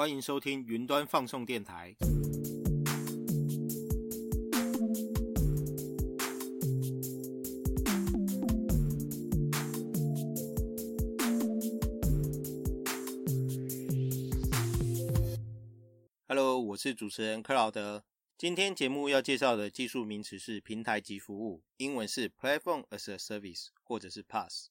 欢迎收听云端放送电台。Hello，我是主持人克劳德。今天节目要介绍的技术名词是平台级服务，英文是 Platform as a Service，或者是 PaaS。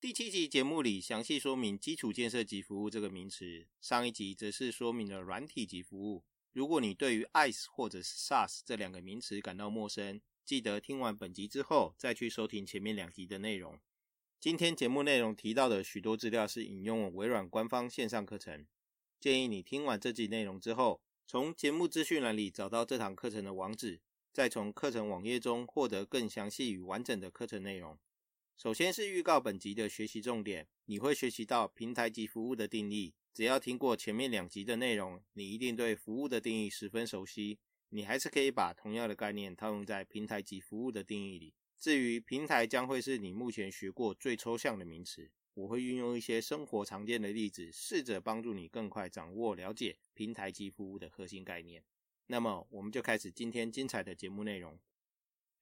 第七集节目里详细说明基础建设及服务这个名词，上一集则是说明了软体及服务。如果你对于 IaaS 或者是 SaaS 这两个名词感到陌生，记得听完本集之后再去收听前面两集的内容。今天节目内容提到的许多资料是引用微软官方线上课程，建议你听完这集内容之后，从节目资讯栏里找到这堂课程的网址，再从课程网页中获得更详细与完整的课程内容。首先是预告本集的学习重点，你会学习到平台级服务的定义。只要听过前面两集的内容，你一定对服务的定义十分熟悉。你还是可以把同样的概念套用在平台级服务的定义里。至于平台，将会是你目前学过最抽象的名词。我会运用一些生活常见的例子，试着帮助你更快掌握了解平台级服务的核心概念。那么，我们就开始今天精彩的节目内容。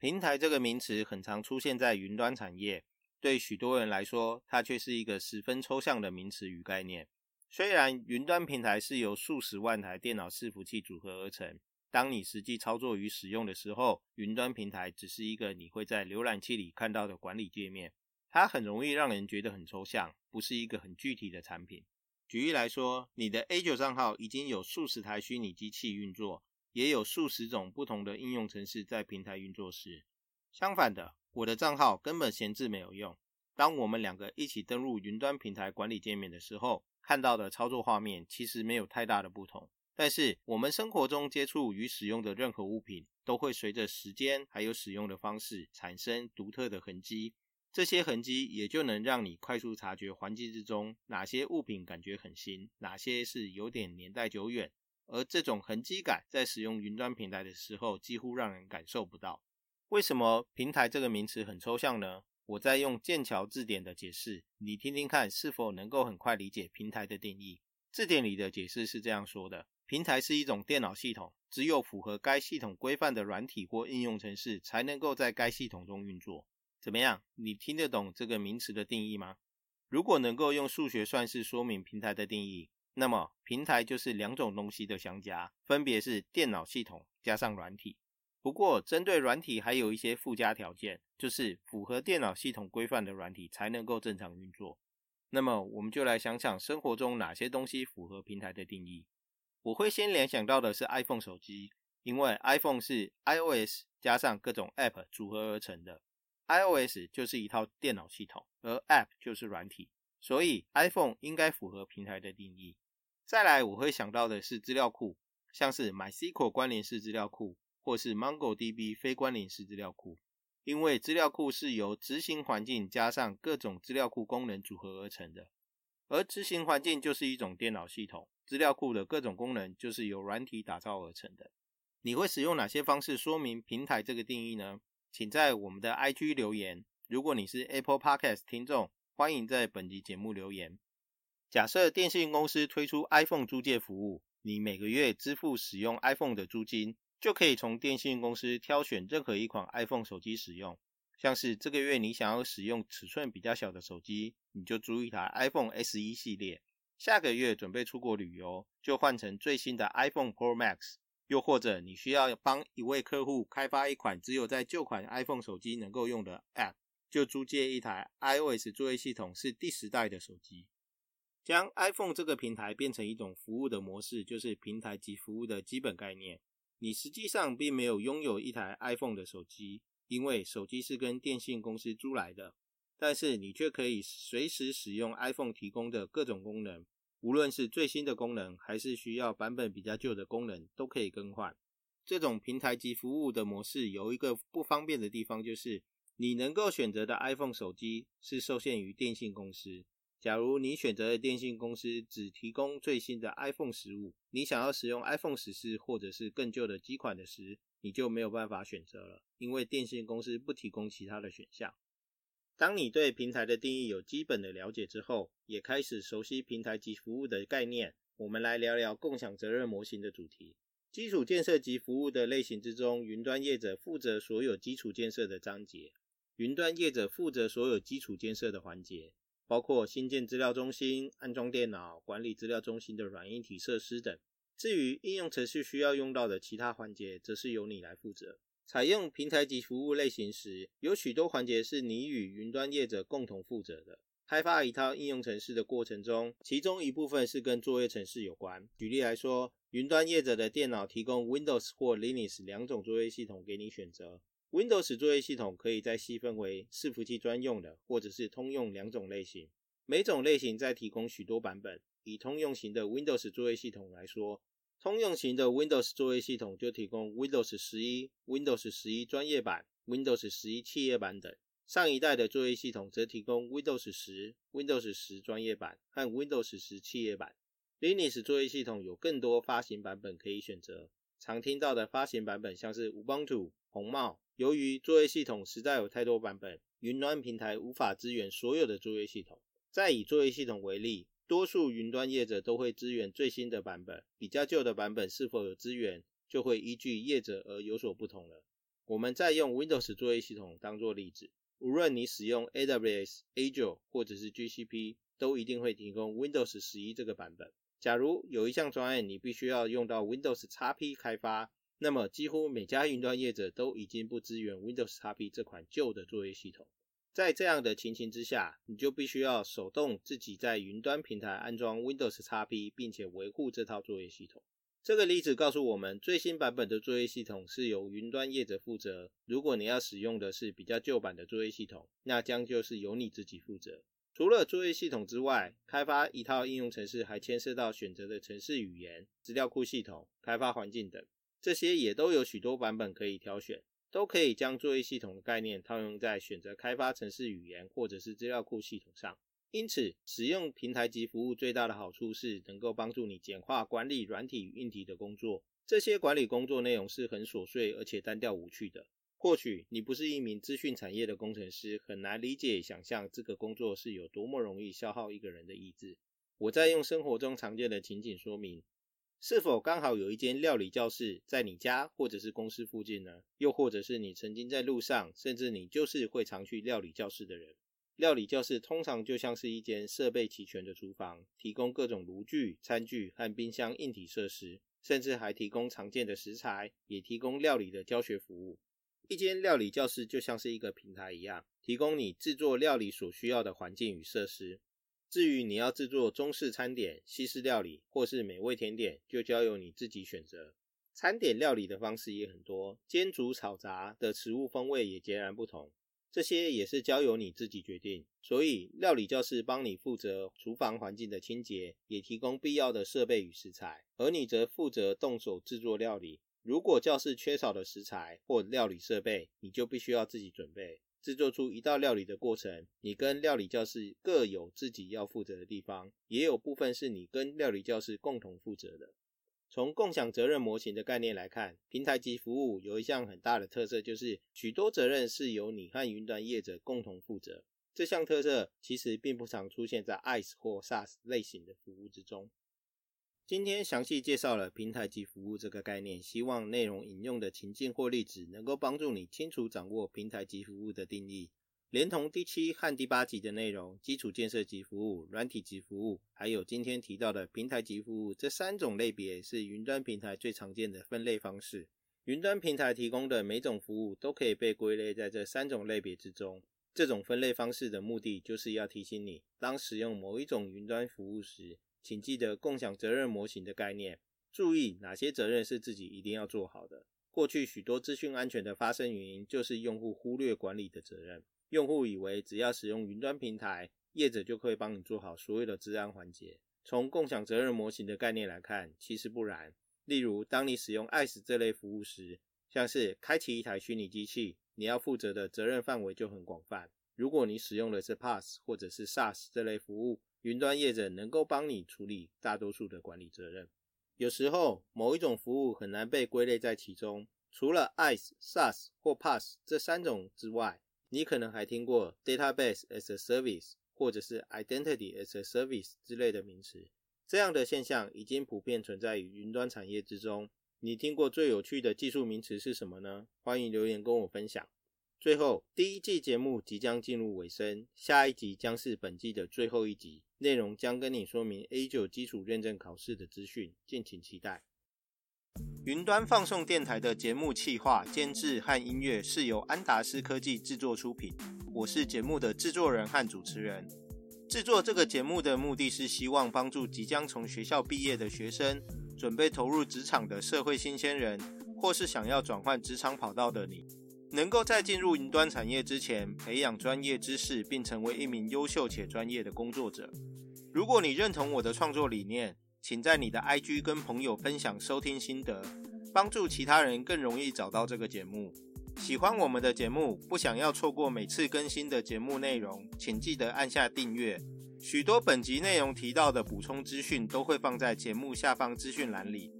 平台这个名词很常出现在云端产业，对许多人来说，它却是一个十分抽象的名词与概念。虽然云端平台是由数十万台电脑伺服器组合而成，当你实际操作与使用的时候，云端平台只是一个你会在浏览器里看到的管理界面，它很容易让人觉得很抽象，不是一个很具体的产品。举例来说，你的 A 九账号已经有数十台虚拟机器运作。也有数十种不同的应用程式在平台运作时。相反的，我的账号根本闲置没有用。当我们两个一起登录云端平台管理界面的时候，看到的操作画面其实没有太大的不同。但是，我们生活中接触与使用的任何物品，都会随着时间还有使用的方式产生独特的痕迹。这些痕迹也就能让你快速察觉环境之中哪些物品感觉很新，哪些是有点年代久远。而这种痕迹感在使用云端平台的时候，几乎让人感受不到。为什么平台这个名词很抽象呢？我在用剑桥字典的解释，你听听看，是否能够很快理解平台的定义？字典里的解释是这样说的：平台是一种电脑系统，只有符合该系统规范的软体或应用程式，才能够在该系统中运作。怎么样？你听得懂这个名词的定义吗？如果能够用数学算式说明平台的定义。那么，平台就是两种东西的相加，分别是电脑系统加上软体。不过，针对软体还有一些附加条件，就是符合电脑系统规范的软体才能够正常运作。那么，我们就来想想生活中哪些东西符合平台的定义。我会先联想到的是 iPhone 手机，因为 iPhone 是 iOS 加上各种 App 组合而成的。iOS 就是一套电脑系统，而 App 就是软体，所以 iPhone 应该符合平台的定义。再来，我会想到的是资料库，像是 MySQL 关联式资料库，或是 MongoDB 非关联式资料库。因为资料库是由执行环境加上各种资料库功能组合而成的，而执行环境就是一种电脑系统，资料库的各种功能就是由软体打造而成的。你会使用哪些方式说明平台这个定义呢？请在我们的 IG 留言。如果你是 Apple Podcast 听众，欢迎在本集节目留言。假设电信公司推出 iPhone 租借服务，你每个月支付使用 iPhone 的租金，就可以从电信公司挑选任何一款 iPhone 手机使用。像是这个月你想要使用尺寸比较小的手机，你就租一台 iPhone SE 系列。下个月准备出国旅游，就换成最新的 iPhone Pro Max。又或者你需要帮一位客户开发一款只有在旧款 iPhone 手机能够用的 App，就租借一台 iOS 作业系统是第十代的手机。将 iPhone 这个平台变成一种服务的模式，就是平台级服务的基本概念。你实际上并没有拥有一台 iPhone 的手机，因为手机是跟电信公司租来的。但是你却可以随时使用 iPhone 提供的各种功能，无论是最新的功能，还是需要版本比较旧的功能，都可以更换。这种平台及服务的模式有一个不方便的地方，就是你能够选择的 iPhone 手机是受限于电信公司。假如你选择的电信公司只提供最新的 iPhone 十五，你想要使用 iPhone 十四或者是更旧的机款的时，你就没有办法选择了，因为电信公司不提供其他的选项。当你对平台的定义有基本的了解之后，也开始熟悉平台及服务的概念，我们来聊聊共享责任模型的主题。基础建设及服务的类型之中，云端业者负责所有基础建设的章节。云端业者负责所有基础建设的环节，包括新建资料中心、安装电脑、管理资料中心的软硬体设施等。至于应用程序需要用到的其他环节，则是由你来负责。采用平台级服务类型时，有许多环节是你与云端业者共同负责的。开发一套应用程式的过程中，其中一部分是跟作业程式有关。举例来说，云端业者的电脑提供 Windows 或 Linux 两种作业系统给你选择。Windows 作业系统可以再细分为伺服器专用的，或者是通用两种类型。每种类型再提供许多版本。以通用型的 Windows 作业系统来说，通用型的 Windows 作业系统就提供 Windows 十一、Windows 十一专业版、Windows 十一企业版等。上一代的作业系统则提供 Windows 十、Windows 十专业版和 Windows 十企业版。Linux 作业系统有更多发行版本可以选择，常听到的发行版本像是 Ubuntu、红帽。由于作业系统实在有太多版本，云端平台无法支援所有的作业系统。再以作业系统为例，多数云端业者都会支援最新的版本，比较旧的版本是否有支援，就会依据业者而有所不同了。我们再用 Windows 作业系统当做例子。无论你使用 AWS、Azure 或者是 GCP，都一定会提供 Windows 十一这个版本。假如有一项专案你必须要用到 Windows XP 开发，那么几乎每家云端业者都已经不支援 Windows XP 这款旧的作业系统。在这样的情形之下，你就必须要手动自己在云端平台安装 Windows XP，并且维护这套作业系统。这个例子告诉我们，最新版本的作业系统是由云端业者负责。如果你要使用的是比较旧版的作业系统，那将就是由你自己负责。除了作业系统之外，开发一套应用程式还牵涉到选择的程式语言、资料库系统、开发环境等，这些也都有许多版本可以挑选，都可以将作业系统的概念套用在选择开发程式语言或者是资料库系统上。因此，使用平台级服务最大的好处是能够帮助你简化管理软体与硬体的工作。这些管理工作内容是很琐碎而且单调无趣的。或许你不是一名资讯产业的工程师，很难理解想象这个工作是有多么容易消耗一个人的意志。我在用生活中常见的情景说明：是否刚好有一间料理教室在你家或者是公司附近呢？又或者是你曾经在路上，甚至你就是会常去料理教室的人？料理教室通常就像是一间设备齐全的厨房，提供各种炉具、餐具和冰箱硬体设施，甚至还提供常见的食材，也提供料理的教学服务。一间料理教室就像是一个平台一样，提供你制作料理所需要的环境与设施。至于你要制作中式餐点、西式料理或是美味甜点，就交由你自己选择。餐点料理的方式也很多，煎、煮、炒、炸的食物风味也截然不同。这些也是交由你自己决定，所以料理教室帮你负责厨房环境的清洁，也提供必要的设备与食材，而你则负责动手制作料理。如果教室缺少的食材或料理设备，你就必须要自己准备，制作出一道料理的过程。你跟料理教室各有自己要负责的地方，也有部分是你跟料理教室共同负责的。从共享责任模型的概念来看，平台级服务有一项很大的特色，就是许多责任是由你和云端业者共同负责。这项特色其实并不常出现在 IaaS 或 SaaS 类型的服务之中。今天详细介绍了平台级服务这个概念，希望内容引用的情境或例子能够帮助你清楚掌握平台级服务的定义。连同第七和第八集的内容，基础建设级服务、软体级服务，还有今天提到的平台级服务，这三种类别是云端平台最常见的分类方式。云端平台提供的每种服务都可以被归类在这三种类别之中。这种分类方式的目的，就是要提醒你，当使用某一种云端服务时，请记得共享责任模型的概念，注意哪些责任是自己一定要做好的。过去许多资讯安全的发生原因，就是用户忽略管理的责任。用户以为只要使用云端平台，业者就可以帮你做好所有的治安环节。从共享责任模型的概念来看，其实不然。例如，当你使用 IaaS 这类服务时，像是开启一台虚拟机器，你要负责的责任范围就很广泛。如果你使用的是 PaaS 或者是 SaaS 这类服务，云端业者能够帮你处理大多数的管理责任。有时候，某一种服务很难被归类在其中。除了 IaaS、SaaS 或 PaaS 这三种之外，你可能还听过 database as a service 或者是 identity as a service 之类的名词。这样的现象已经普遍存在于云端产业之中。你听过最有趣的技术名词是什么呢？欢迎留言跟我分享。最后，第一季节目即将进入尾声，下一集将是本季的最后一集，内容将跟你说明 A 九基础认证考试的资讯，敬请期待。云端放送电台的节目企划、监制和音乐是由安达斯科技制作出品。我是节目的制作人和主持人。制作这个节目的目的是希望帮助即将从学校毕业的学生，准备投入职场的社会新鲜人，或是想要转换职场跑道的你，能够在进入云端产业之前，培养专业知识，并成为一名优秀且专业的工作者。如果你认同我的创作理念，请在你的 IG 跟朋友分享收听心得，帮助其他人更容易找到这个节目。喜欢我们的节目，不想要错过每次更新的节目内容，请记得按下订阅。许多本集内容提到的补充资讯都会放在节目下方资讯栏里。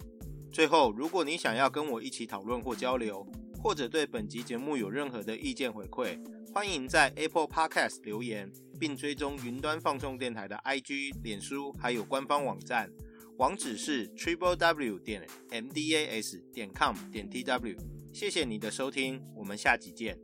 最后，如果你想要跟我一起讨论或交流，或者对本集节目有任何的意见回馈，欢迎在 Apple Podcast 留言，并追踪云端放送电台的 IG、脸书还有官方网站。网址是 triple w 点 m d a s 点 com 点 t w，谢谢你的收听，我们下集见。